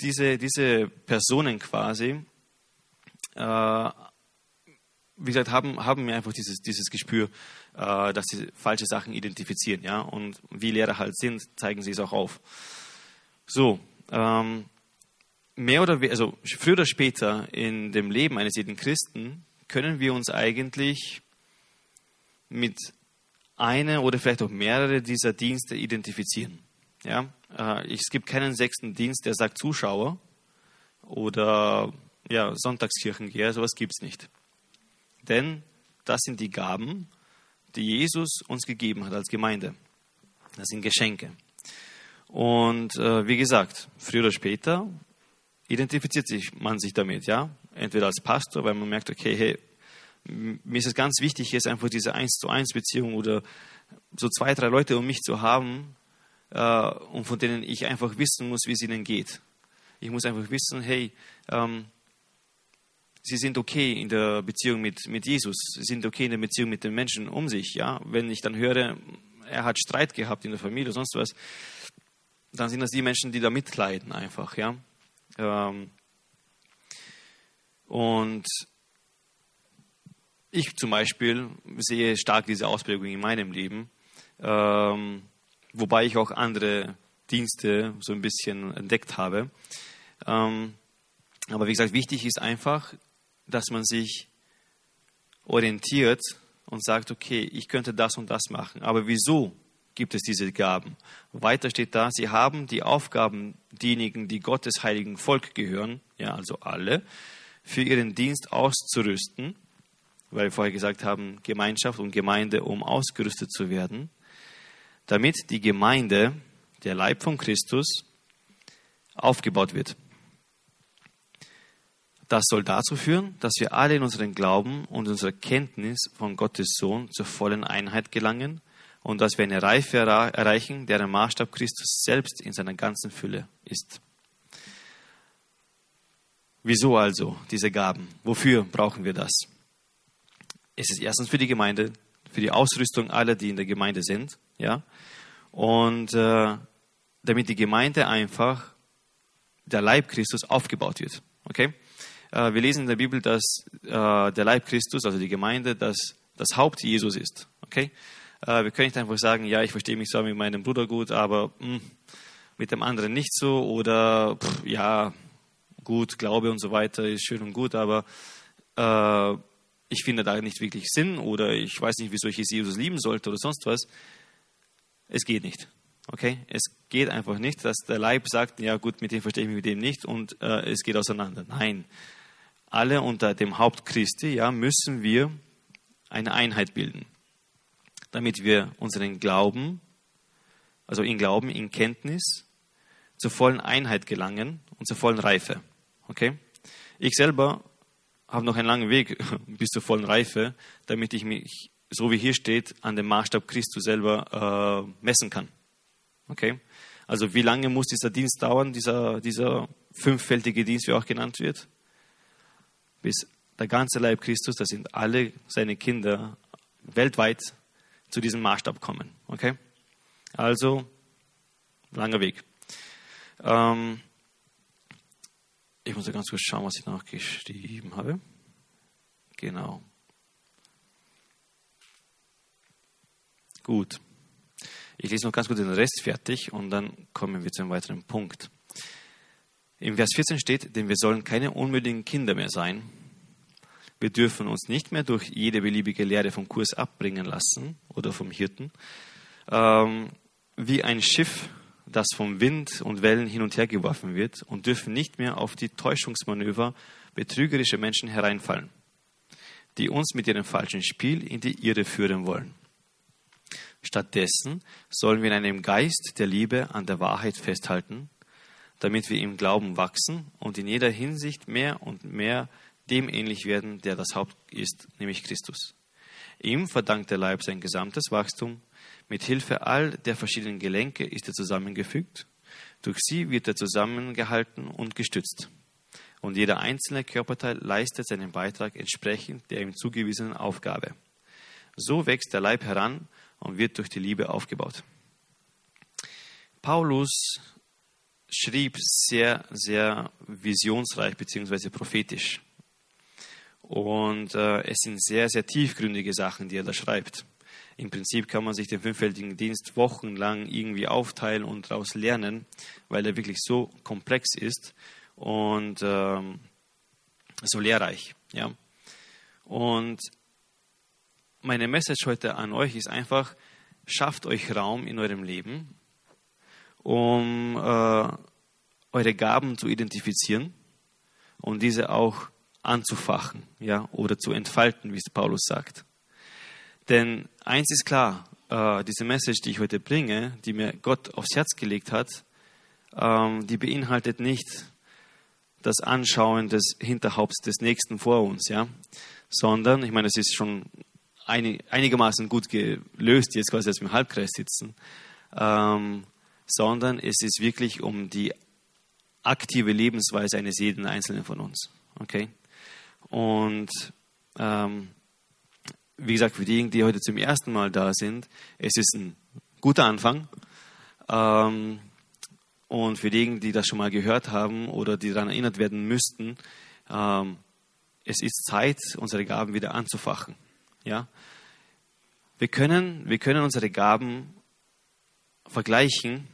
diese, diese Personen quasi, äh, wie gesagt, haben, haben mir einfach dieses, dieses Gespür, äh, dass sie falsche Sachen identifizieren. Ja? Und wie Lehrer halt sind, zeigen sie es auch auf. So, ähm, mehr oder weniger, also früher oder später in dem Leben eines jeden Christen können wir uns eigentlich mit einer oder vielleicht auch mehrere dieser Dienste identifizieren. Ja? Äh, es gibt keinen sechsten Dienst, der sagt Zuschauer oder ja, Sonntagskirchengeher, sowas gibt es nicht. Denn das sind die Gaben, die Jesus uns gegeben hat als Gemeinde. Das sind Geschenke. Und äh, wie gesagt, früher oder später identifiziert sich man sich damit, ja. Entweder als Pastor, weil man merkt, okay, hey, mir ist es ganz wichtig, jetzt einfach diese 1 zu 1 Beziehung oder so zwei, drei Leute um mich zu haben äh, und von denen ich einfach wissen muss, wie es ihnen geht. Ich muss einfach wissen, hey, ähm, sie sind okay in der Beziehung mit, mit Jesus, sie sind okay in der Beziehung mit den Menschen um sich. Ja? Wenn ich dann höre, er hat Streit gehabt in der Familie oder sonst was, dann sind das die Menschen, die da mitleiden einfach. Ja? Ähm und ich zum Beispiel sehe stark diese Ausprägung in meinem Leben, ähm, wobei ich auch andere Dienste so ein bisschen entdeckt habe. Ähm, aber wie gesagt, wichtig ist einfach, dass man sich orientiert und sagt, okay, ich könnte das und das machen. Aber wieso gibt es diese Gaben? Weiter steht da, sie haben die Aufgaben, diejenigen, die Gottes heiligen Volk gehören, ja, also alle, für ihren Dienst auszurüsten weil wir vorher gesagt haben, Gemeinschaft und Gemeinde, um ausgerüstet zu werden, damit die Gemeinde, der Leib von Christus, aufgebaut wird. Das soll dazu führen, dass wir alle in unserem Glauben und unserer Kenntnis von Gottes Sohn zur vollen Einheit gelangen und dass wir eine Reife erreichen, deren Maßstab Christus selbst in seiner ganzen Fülle ist. Wieso also diese Gaben? Wofür brauchen wir das? Es ist erstens für die Gemeinde, für die Ausrüstung aller, die in der Gemeinde sind, ja, und äh, damit die Gemeinde einfach der Leib Christus aufgebaut wird. Okay? Äh, wir lesen in der Bibel, dass äh, der Leib Christus, also die Gemeinde, das, das Haupt Jesus ist. Okay? Äh, wir können nicht einfach sagen, ja, ich verstehe mich zwar mit meinem Bruder gut, aber mh, hm, mit dem anderen nicht so oder pff, ja, gut, Glaube und so weiter ist schön und gut, aber äh, ich finde da nicht wirklich Sinn oder ich weiß nicht, wieso ich Jesus lieben sollte oder sonst was. Es geht nicht. Okay? Es geht einfach nicht, dass der Leib sagt, ja gut, mit dem verstehe ich mich mit dem nicht und äh, es geht auseinander. Nein. Alle unter dem Haupt Christi, ja, müssen wir eine Einheit bilden, damit wir unseren Glauben, also in Glauben, in Kenntnis, zur vollen Einheit gelangen und zur vollen Reife. Okay? Ich selber habe noch einen langen Weg bis zur vollen Reife, damit ich mich, so wie hier steht, an dem Maßstab Christus selber äh, messen kann. Okay? Also wie lange muss dieser Dienst dauern, dieser, dieser fünffältige Dienst, wie auch genannt wird? Bis der ganze Leib Christus, das sind alle seine Kinder weltweit zu diesem Maßstab kommen. Okay? Also, langer Weg. Ähm, ich muss ja ganz kurz schauen, was ich nachgeschrieben habe. Genau. Gut. Ich lese noch ganz kurz den Rest fertig und dann kommen wir zu einem weiteren Punkt. Im Vers 14 steht, denn wir sollen keine unmündigen Kinder mehr sein. Wir dürfen uns nicht mehr durch jede beliebige Lehre vom Kurs abbringen lassen oder vom Hirten. Ähm, wie ein Schiff das vom Wind und Wellen hin und her geworfen wird und dürfen nicht mehr auf die Täuschungsmanöver betrügerischer Menschen hereinfallen, die uns mit ihrem falschen Spiel in die Irre führen wollen. Stattdessen sollen wir in einem Geist der Liebe an der Wahrheit festhalten, damit wir im Glauben wachsen und in jeder Hinsicht mehr und mehr dem ähnlich werden, der das Haupt ist, nämlich Christus. Ihm verdankt der Leib sein gesamtes Wachstum mit Hilfe all der verschiedenen Gelenke ist er zusammengefügt. Durch sie wird er zusammengehalten und gestützt. Und jeder einzelne Körperteil leistet seinen Beitrag entsprechend der ihm zugewiesenen Aufgabe. So wächst der Leib heran und wird durch die Liebe aufgebaut. Paulus schrieb sehr, sehr visionsreich bzw. prophetisch. Und äh, es sind sehr, sehr tiefgründige Sachen, die er da schreibt. Im Prinzip kann man sich den fünffältigen Dienst wochenlang irgendwie aufteilen und daraus lernen, weil er wirklich so komplex ist und ähm, so lehrreich. Ja? Und meine Message heute an euch ist einfach, schafft euch Raum in eurem Leben, um äh, eure Gaben zu identifizieren und diese auch anzufachen ja, oder zu entfalten, wie es Paulus sagt. Denn eins ist klar, äh, diese Message, die ich heute bringe, die mir Gott aufs Herz gelegt hat, ähm, die beinhaltet nicht das Anschauen des Hinterhaupts des Nächsten vor uns, ja, sondern, ich meine, es ist schon einig, einigermaßen gut gelöst, jetzt quasi, dass wir im Halbkreis sitzen, ähm, sondern es ist wirklich um die aktive Lebensweise eines jeden Einzelnen von uns, okay? Und ähm, wie gesagt, für diejenigen, die heute zum ersten Mal da sind, es ist ein guter Anfang. Ähm, und für diejenigen, die das schon mal gehört haben oder die daran erinnert werden müssten, ähm, es ist Zeit, unsere Gaben wieder anzufachen. Ja? Wir, können, wir können unsere Gaben vergleichen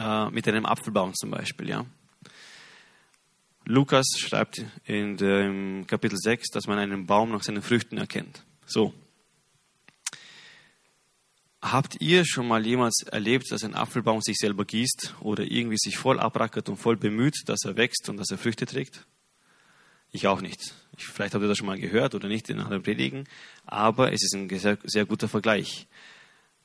äh, mit einem Apfelbaum zum Beispiel. Ja? Lukas schreibt in dem Kapitel 6, dass man einen Baum nach seinen Früchten erkennt. So. Habt ihr schon mal jemals erlebt, dass ein Apfelbaum sich selber gießt oder irgendwie sich voll abrackert und voll bemüht, dass er wächst und dass er Früchte trägt? Ich auch nicht. Ich, vielleicht habt ihr das schon mal gehört oder nicht in anderen Predigen, aber es ist ein sehr, sehr guter Vergleich.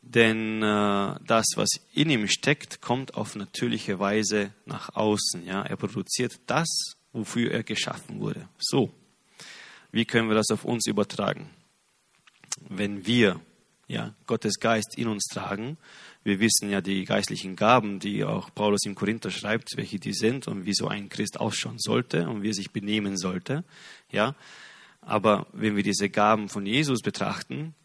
Denn äh, das, was in ihm steckt, kommt auf natürliche Weise nach außen. Ja? Er produziert das, wofür er geschaffen wurde. So, wie können wir das auf uns übertragen? Wenn wir ja, Gottes Geist in uns tragen, wir wissen ja die geistlichen Gaben, die auch Paulus im Korinther schreibt, welche die sind und wie so ein Christ ausschauen sollte und wie er sich benehmen sollte. Ja, aber wenn wir diese Gaben von Jesus betrachten,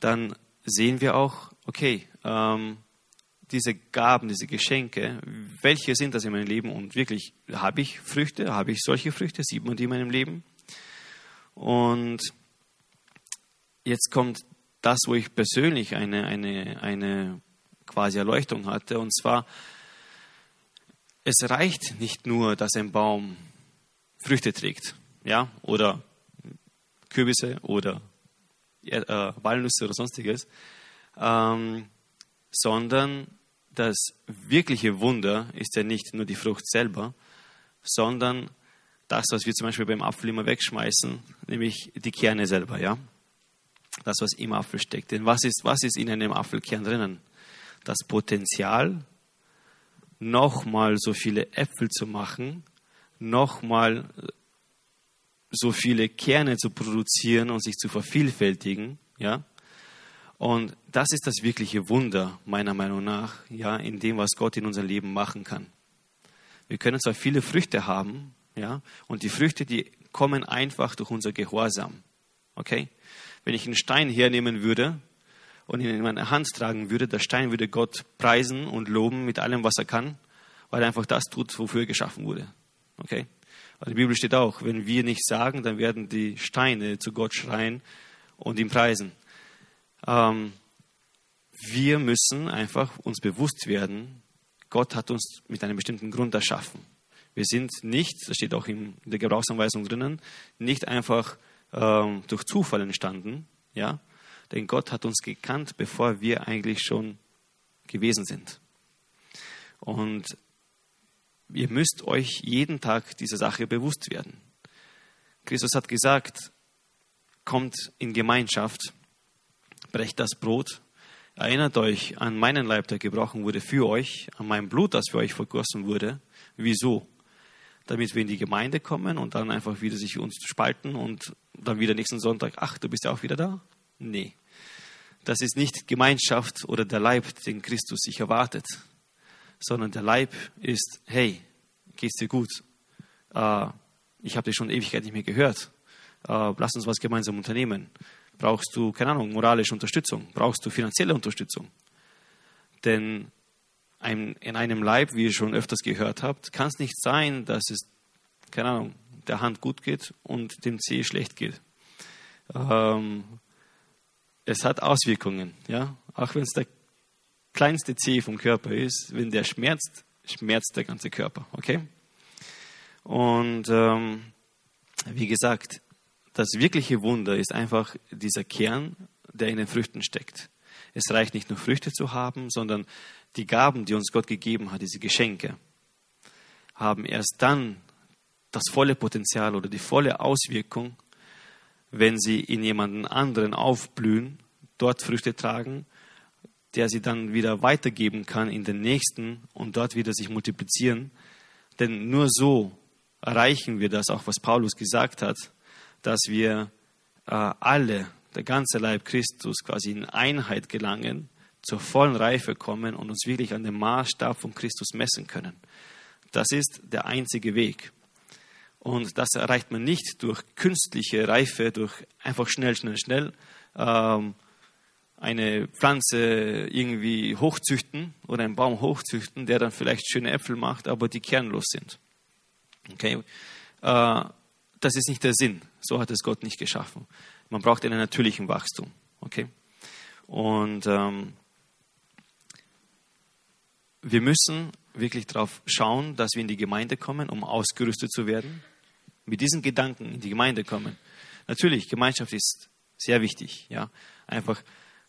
dann sehen wir auch, okay, ähm, diese Gaben, diese Geschenke, welche sind das in meinem Leben? Und wirklich, habe ich Früchte, habe ich solche Früchte, sieht man die in meinem Leben? Und jetzt kommt das, wo ich persönlich eine, eine, eine quasi Erleuchtung hatte, und zwar, es reicht nicht nur, dass ein Baum Früchte trägt, ja, oder Kürbisse oder äh, Walnüsse oder sonstiges, ähm, sondern das wirkliche Wunder ist ja nicht nur die Frucht selber, sondern das, was wir zum Beispiel beim Apfel immer wegschmeißen, nämlich die Kerne selber, ja. Das, was im Apfel steckt. Denn was ist, was ist in einem Apfelkern drinnen? Das Potenzial, nochmal so viele Äpfel zu machen, nochmal so viele Kerne zu produzieren und sich zu vervielfältigen, ja. Und das ist das wirkliche Wunder, meiner Meinung nach, ja, in dem, was Gott in unserem Leben machen kann. Wir können zwar viele Früchte haben, ja, und die Früchte, die kommen einfach durch unser Gehorsam. Okay? Wenn ich einen Stein hernehmen würde und ihn in meine Hand tragen würde, der Stein würde Gott preisen und loben mit allem, was er kann, weil er einfach das tut, wofür er geschaffen wurde. Okay? Aber die Bibel steht auch, wenn wir nichts sagen, dann werden die Steine zu Gott schreien und ihn preisen. Ähm, wir müssen einfach uns bewusst werden, Gott hat uns mit einem bestimmten Grund erschaffen. Wir sind nicht, das steht auch in der Gebrauchsanweisung drinnen, nicht einfach ähm, durch Zufall entstanden, ja, denn Gott hat uns gekannt, bevor wir eigentlich schon gewesen sind. Und ihr müsst euch jeden Tag dieser Sache bewusst werden. Christus hat gesagt, kommt in Gemeinschaft, brecht das Brot, erinnert euch an meinen Leib, der gebrochen wurde für euch, an mein Blut, das für euch vergossen wurde. Wieso? Damit wir in die Gemeinde kommen und dann einfach wieder sich uns spalten und dann wieder nächsten Sonntag, ach, du bist ja auch wieder da? Nee. Das ist nicht Gemeinschaft oder der Leib, den Christus sich erwartet, sondern der Leib ist, hey, geht's dir gut? Äh, ich habe dich schon Ewigkeit nicht mehr gehört. Äh, lass uns was gemeinsam unternehmen. Brauchst du, keine Ahnung, moralische Unterstützung? Brauchst du finanzielle Unterstützung? Denn ein, in einem Leib, wie ihr schon öfters gehört habt, kann es nicht sein, dass es, keine Ahnung, der Hand gut geht und dem Zeh schlecht geht. Ähm, es hat Auswirkungen, ja. Auch wenn es der kleinste Zeh vom Körper ist, wenn der schmerzt, schmerzt der ganze Körper, okay? Und ähm, wie gesagt, das wirkliche Wunder ist einfach dieser Kern, der in den Früchten steckt. Es reicht nicht nur Früchte zu haben, sondern die Gaben, die uns Gott gegeben hat, diese Geschenke, haben erst dann das volle Potenzial oder die volle Auswirkung, wenn sie in jemanden anderen aufblühen, dort Früchte tragen, der sie dann wieder weitergeben kann in den nächsten und dort wieder sich multiplizieren. Denn nur so erreichen wir das, auch was Paulus gesagt hat, dass wir äh, alle, der ganze Leib Christus, quasi in Einheit gelangen, zur vollen Reife kommen und uns wirklich an dem Maßstab von Christus messen können. Das ist der einzige Weg. Und das erreicht man nicht durch künstliche Reife, durch einfach schnell, schnell, schnell ähm, eine Pflanze irgendwie hochzüchten oder einen Baum hochzüchten, der dann vielleicht schöne Äpfel macht, aber die kernlos sind. Okay? Äh, das ist nicht der Sinn. So hat es Gott nicht geschaffen. Man braucht einen natürlichen Wachstum. Okay? Und ähm, wir müssen wirklich darauf schauen, dass wir in die Gemeinde kommen, um ausgerüstet zu werden. Mit diesen Gedanken in die Gemeinde kommen. Natürlich, Gemeinschaft ist sehr wichtig. Ja? Einfach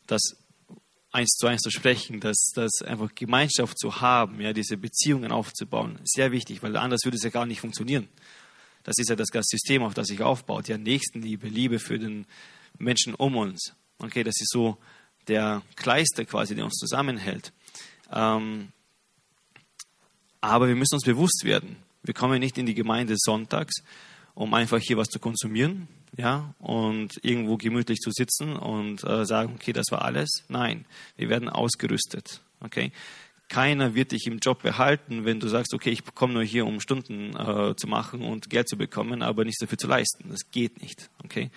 das eins zu eins zu sprechen, dass das einfach Gemeinschaft zu haben, ja, diese Beziehungen aufzubauen, sehr wichtig, weil anders würde es ja gar nicht funktionieren. Das ist ja das ganze System, auf das sich aufbaut. Ja, Nächstenliebe, Liebe für den Menschen um uns. Okay, das ist so der Kleister quasi, der uns zusammenhält. Ähm, aber wir müssen uns bewusst werden. Wir kommen nicht in die Gemeinde sonntags, um einfach hier was zu konsumieren, ja, und irgendwo gemütlich zu sitzen und äh, sagen, okay, das war alles. Nein, wir werden ausgerüstet, okay. Keiner wird dich im Job behalten, wenn du sagst, okay, ich komme nur hier, um Stunden äh, zu machen und Geld zu bekommen, aber nichts dafür zu leisten. Das geht nicht, okay.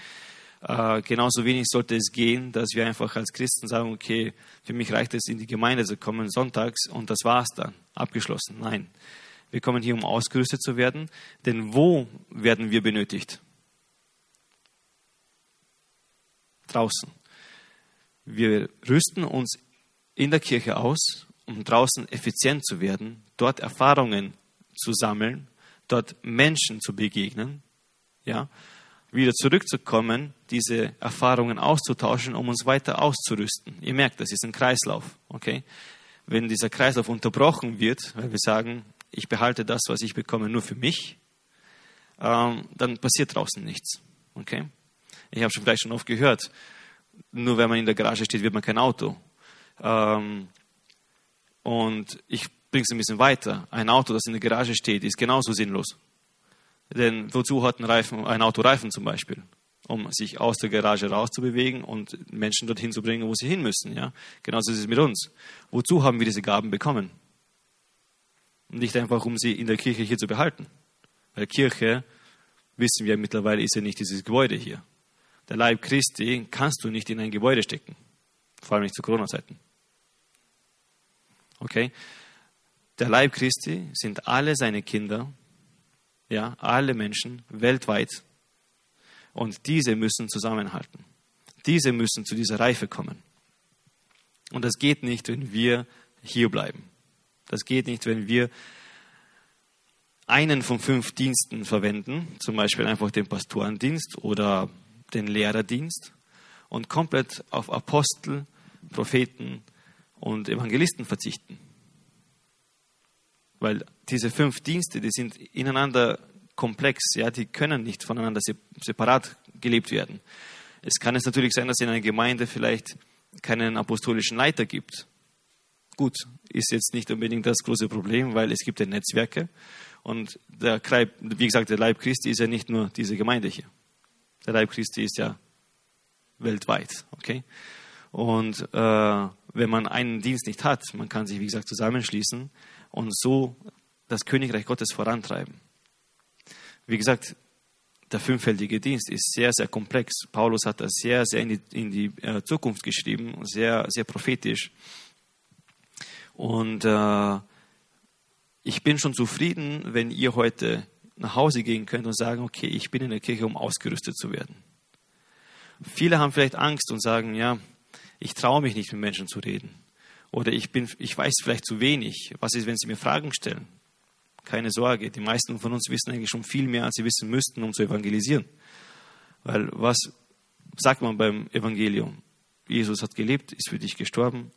Äh, genauso wenig sollte es gehen, dass wir einfach als Christen sagen, okay, für mich reicht es, in die Gemeinde zu kommen sonntags und das war's dann, abgeschlossen. Nein, wir kommen hier, um ausgerüstet zu werden, denn wo werden wir benötigt? Draußen. Wir rüsten uns in der Kirche aus, um draußen effizient zu werden, dort Erfahrungen zu sammeln, dort Menschen zu begegnen, ja, wieder zurückzukommen, diese Erfahrungen auszutauschen, um uns weiter auszurüsten. Ihr merkt, das ist ein Kreislauf, okay? Wenn dieser Kreislauf unterbrochen wird, weil wir sagen, ich behalte das, was ich bekomme, nur für mich, ähm, dann passiert draußen nichts, okay? Ich habe schon vielleicht schon oft gehört, nur wenn man in der Garage steht, wird man kein Auto. Ähm, und ich bringe es ein bisschen weiter. Ein Auto, das in der Garage steht, ist genauso sinnlos. Denn wozu hat ein, Reifen, ein Auto Reifen zum Beispiel? Um sich aus der Garage rauszubewegen und Menschen dorthin zu bringen, wo sie hin müssen. Ja? Genauso ist es mit uns. Wozu haben wir diese Gaben bekommen? Nicht einfach, um sie in der Kirche hier zu behalten. Weil Kirche, wissen wir mittlerweile, ist ja nicht dieses Gebäude hier. Der Leib Christi kannst du nicht in ein Gebäude stecken. Vor allem nicht zu Corona-Zeiten. Okay? Der Leib Christi sind alle seine Kinder, ja, alle Menschen weltweit. Und diese müssen zusammenhalten. Diese müssen zu dieser Reife kommen. Und das geht nicht, wenn wir hier bleiben. Das geht nicht, wenn wir einen von fünf Diensten verwenden, zum Beispiel einfach den Pastorendienst oder den Lehrerdienst und komplett auf Apostel, Propheten und Evangelisten verzichten. Weil diese fünf Dienste, die sind ineinander komplex, ja, die können nicht voneinander separat gelebt werden. Es kann es natürlich sein, dass es in einer Gemeinde vielleicht keinen apostolischen Leiter gibt. Gut, ist jetzt nicht unbedingt das große Problem, weil es gibt ja Netzwerke und der, wie gesagt, der Leib Christi ist ja nicht nur diese Gemeinde hier. Der Leib Christi ist ja weltweit, okay? Und äh, wenn man einen Dienst nicht hat, man kann sich, wie gesagt, zusammenschließen und so das Königreich Gottes vorantreiben. Wie gesagt, der fünffältige Dienst ist sehr, sehr komplex. Paulus hat das sehr, sehr in die, in die äh, Zukunft geschrieben, sehr, sehr prophetisch. Und äh, ich bin schon zufrieden, wenn ihr heute nach Hause gehen könnt und sagen, okay, ich bin in der Kirche, um ausgerüstet zu werden. Viele haben vielleicht Angst und sagen, ja, ich traue mich nicht mit Menschen zu reden. Oder ich, bin, ich weiß vielleicht zu wenig. Was ist, wenn Sie mir Fragen stellen? Keine Sorge, die meisten von uns wissen eigentlich schon viel mehr, als sie wissen müssten, um zu evangelisieren. Weil was sagt man beim Evangelium? Jesus hat gelebt, ist für dich gestorben,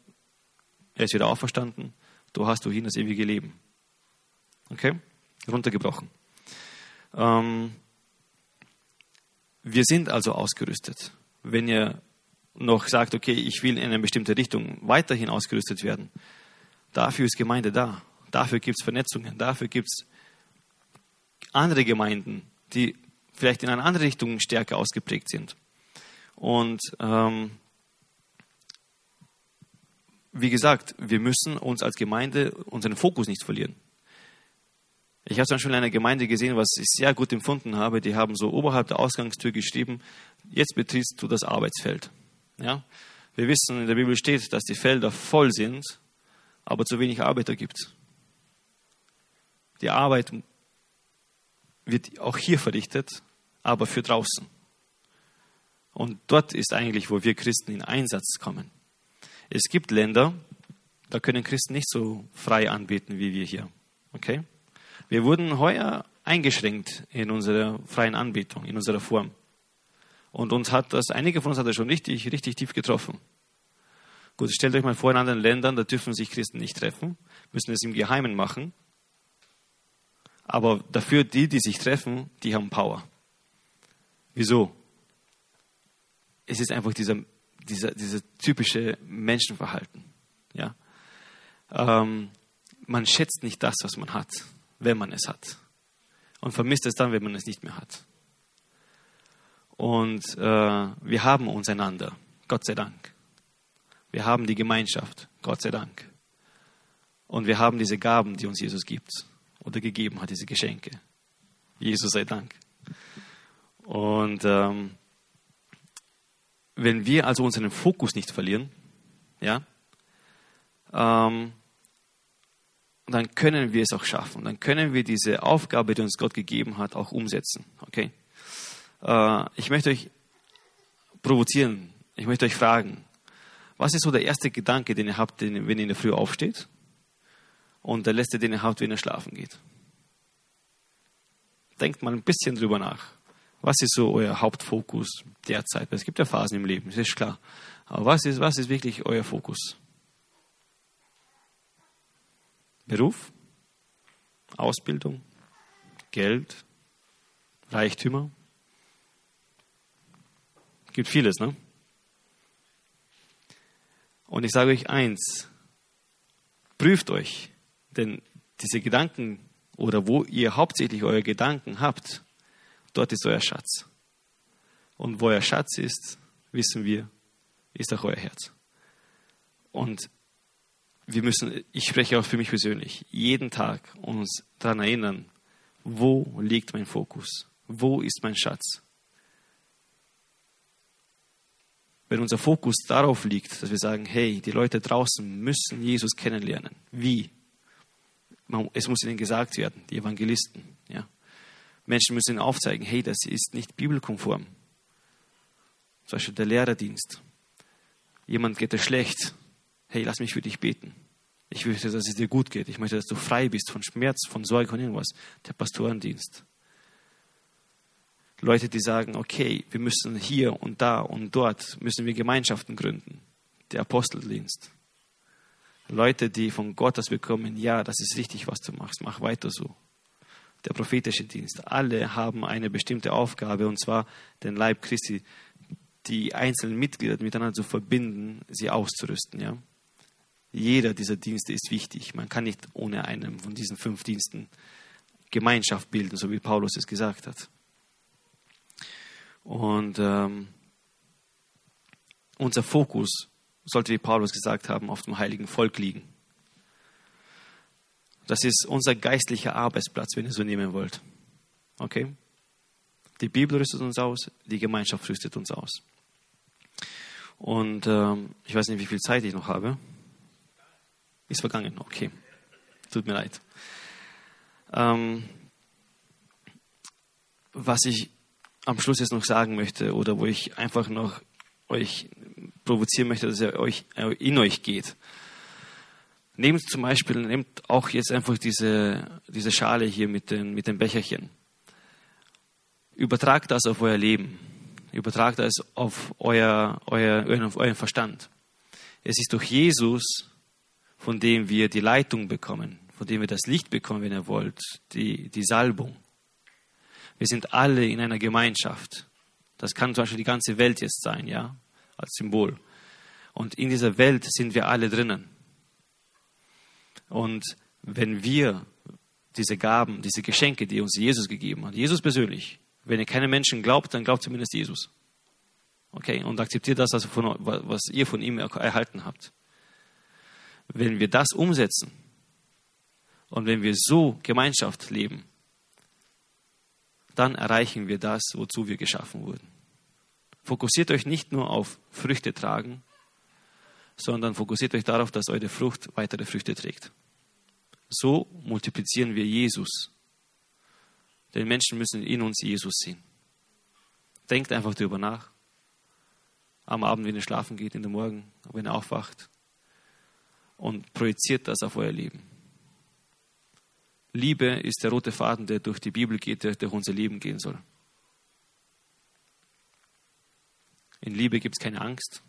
er ist wieder auferstanden, du hast durch ihn das ewige Leben. Okay? Runtergebrochen. Ähm, wir sind also ausgerüstet. Wenn ihr noch sagt, okay, ich will in eine bestimmte Richtung weiterhin ausgerüstet werden, dafür ist Gemeinde da. Dafür gibt es Vernetzungen, dafür gibt es andere Gemeinden, die vielleicht in eine andere Richtung stärker ausgeprägt sind. Und ähm, wie gesagt, wir müssen uns als Gemeinde unseren Fokus nicht verlieren. Ich habe zum Beispiel in einer Gemeinde gesehen, was ich sehr gut empfunden habe. Die haben so oberhalb der Ausgangstür geschrieben, jetzt betrittst du das Arbeitsfeld. Ja? Wir wissen, in der Bibel steht, dass die Felder voll sind, aber zu wenig Arbeiter gibt. Die Arbeit wird auch hier verrichtet, aber für draußen. Und dort ist eigentlich, wo wir Christen in Einsatz kommen. Es gibt Länder, da können Christen nicht so frei anbeten wie wir hier. Okay? Wir wurden heuer eingeschränkt in unserer freien Anbetung, in unserer Form. Und uns hat das, einige von uns hat das schon richtig, richtig tief getroffen. Gut, stellt euch mal vor, in anderen Ländern, da dürfen sich Christen nicht treffen, müssen es im Geheimen machen. Aber dafür, die, die sich treffen, die haben Power. Wieso? Es ist einfach dieser, dieser, dieser typische Menschenverhalten. Ja? Ähm, man schätzt nicht das, was man hat, wenn man es hat. Und vermisst es dann, wenn man es nicht mehr hat. Und äh, wir haben uns einander, Gott sei Dank. Wir haben die Gemeinschaft, Gott sei Dank. Und wir haben diese Gaben, die uns Jesus gibt oder gegeben hat, diese Geschenke. Jesus sei Dank. Und ähm, wenn wir also unseren Fokus nicht verlieren, ja, ähm, dann können wir es auch schaffen. Dann können wir diese Aufgabe, die uns Gott gegeben hat, auch umsetzen. Okay? Äh, ich möchte euch provozieren. Ich möchte euch fragen, was ist so der erste Gedanke, den ihr habt, wenn ihr in der Früh aufsteht? Und der letzte, den ihr habt, wenn ihr schlafen geht? Denkt mal ein bisschen drüber nach. Was ist so euer Hauptfokus derzeit? Es gibt ja Phasen im Leben, das ist klar. Aber was ist, was ist wirklich euer Fokus? Beruf, Ausbildung, Geld, Reichtümer. Gibt vieles, ne? Und ich sage euch eins, prüft euch, denn diese Gedanken oder wo ihr hauptsächlich eure Gedanken habt, dort ist euer Schatz. Und wo euer Schatz ist, wissen wir, ist auch euer Herz. Und wir müssen, ich spreche auch für mich persönlich, jeden Tag uns daran erinnern, wo liegt mein Fokus? Wo ist mein Schatz? Wenn unser Fokus darauf liegt, dass wir sagen, hey, die Leute draußen müssen Jesus kennenlernen. Wie? Es muss ihnen gesagt werden, die Evangelisten. Ja. Menschen müssen ihnen aufzeigen, hey, das ist nicht bibelkonform. Zum Beispiel der Lehrerdienst. Jemand geht es schlecht hey, lass mich für dich beten. Ich möchte, dass es dir gut geht. Ich möchte, dass du frei bist von Schmerz, von Sorge und irgendwas. Der Pastorendienst. Leute, die sagen, okay, wir müssen hier und da und dort, müssen wir Gemeinschaften gründen. Der Aposteldienst. Leute, die von Gott das bekommen, ja, das ist richtig, was du machst, mach weiter so. Der prophetische Dienst. Alle haben eine bestimmte Aufgabe, und zwar den Leib Christi, die einzelnen Mitglieder miteinander zu verbinden, sie auszurüsten, ja. Jeder dieser Dienste ist wichtig. Man kann nicht ohne einen von diesen fünf Diensten Gemeinschaft bilden, so wie Paulus es gesagt hat. Und ähm, unser Fokus sollte, wie Paulus gesagt haben, auf dem heiligen Volk liegen. Das ist unser geistlicher Arbeitsplatz, wenn ihr so nehmen wollt. Okay? Die Bibel rüstet uns aus, die Gemeinschaft rüstet uns aus. Und ähm, ich weiß nicht, wie viel Zeit ich noch habe. Ist vergangen, okay. Tut mir leid. Ähm, was ich am Schluss jetzt noch sagen möchte oder wo ich einfach noch euch provozieren möchte, dass er euch äh, in euch geht. Nehmt zum Beispiel, nehmt auch jetzt einfach diese, diese Schale hier mit den, mit den Becherchen. Übertragt das auf euer Leben. Übertragt das auf euer, euer, auf euren Verstand. Es ist durch Jesus von dem wir die Leitung bekommen, von dem wir das Licht bekommen, wenn ihr wollt, die, die Salbung. Wir sind alle in einer Gemeinschaft. Das kann zum Beispiel die ganze Welt jetzt sein, ja, als Symbol. Und in dieser Welt sind wir alle drinnen. Und wenn wir diese Gaben, diese Geschenke, die uns Jesus gegeben hat, Jesus persönlich, wenn ihr keine Menschen glaubt, dann glaubt zumindest Jesus. Okay, und akzeptiert das, was ihr von ihm erhalten habt. Wenn wir das umsetzen und wenn wir so Gemeinschaft leben, dann erreichen wir das, wozu wir geschaffen wurden. Fokussiert euch nicht nur auf Früchte tragen, sondern fokussiert euch darauf, dass eure Frucht weitere Früchte trägt. So multiplizieren wir Jesus. Denn Menschen müssen in uns Jesus sehen. Denkt einfach darüber nach. Am Abend, wenn ihr schlafen geht, in der Morgen, wenn ihr aufwacht und projiziert das auf euer Leben. Liebe ist der rote Faden, der durch die Bibel geht, der durch unser Leben gehen soll. In Liebe gibt es keine Angst.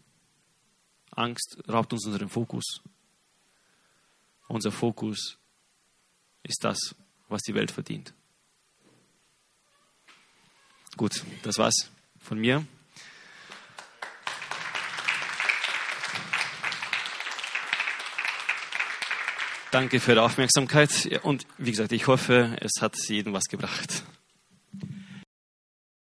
Angst raubt uns unseren Fokus. Unser Fokus ist das, was die Welt verdient. Gut, das war's von mir. Danke für die Aufmerksamkeit und wie gesagt, ich hoffe, es hat jedem was gebracht.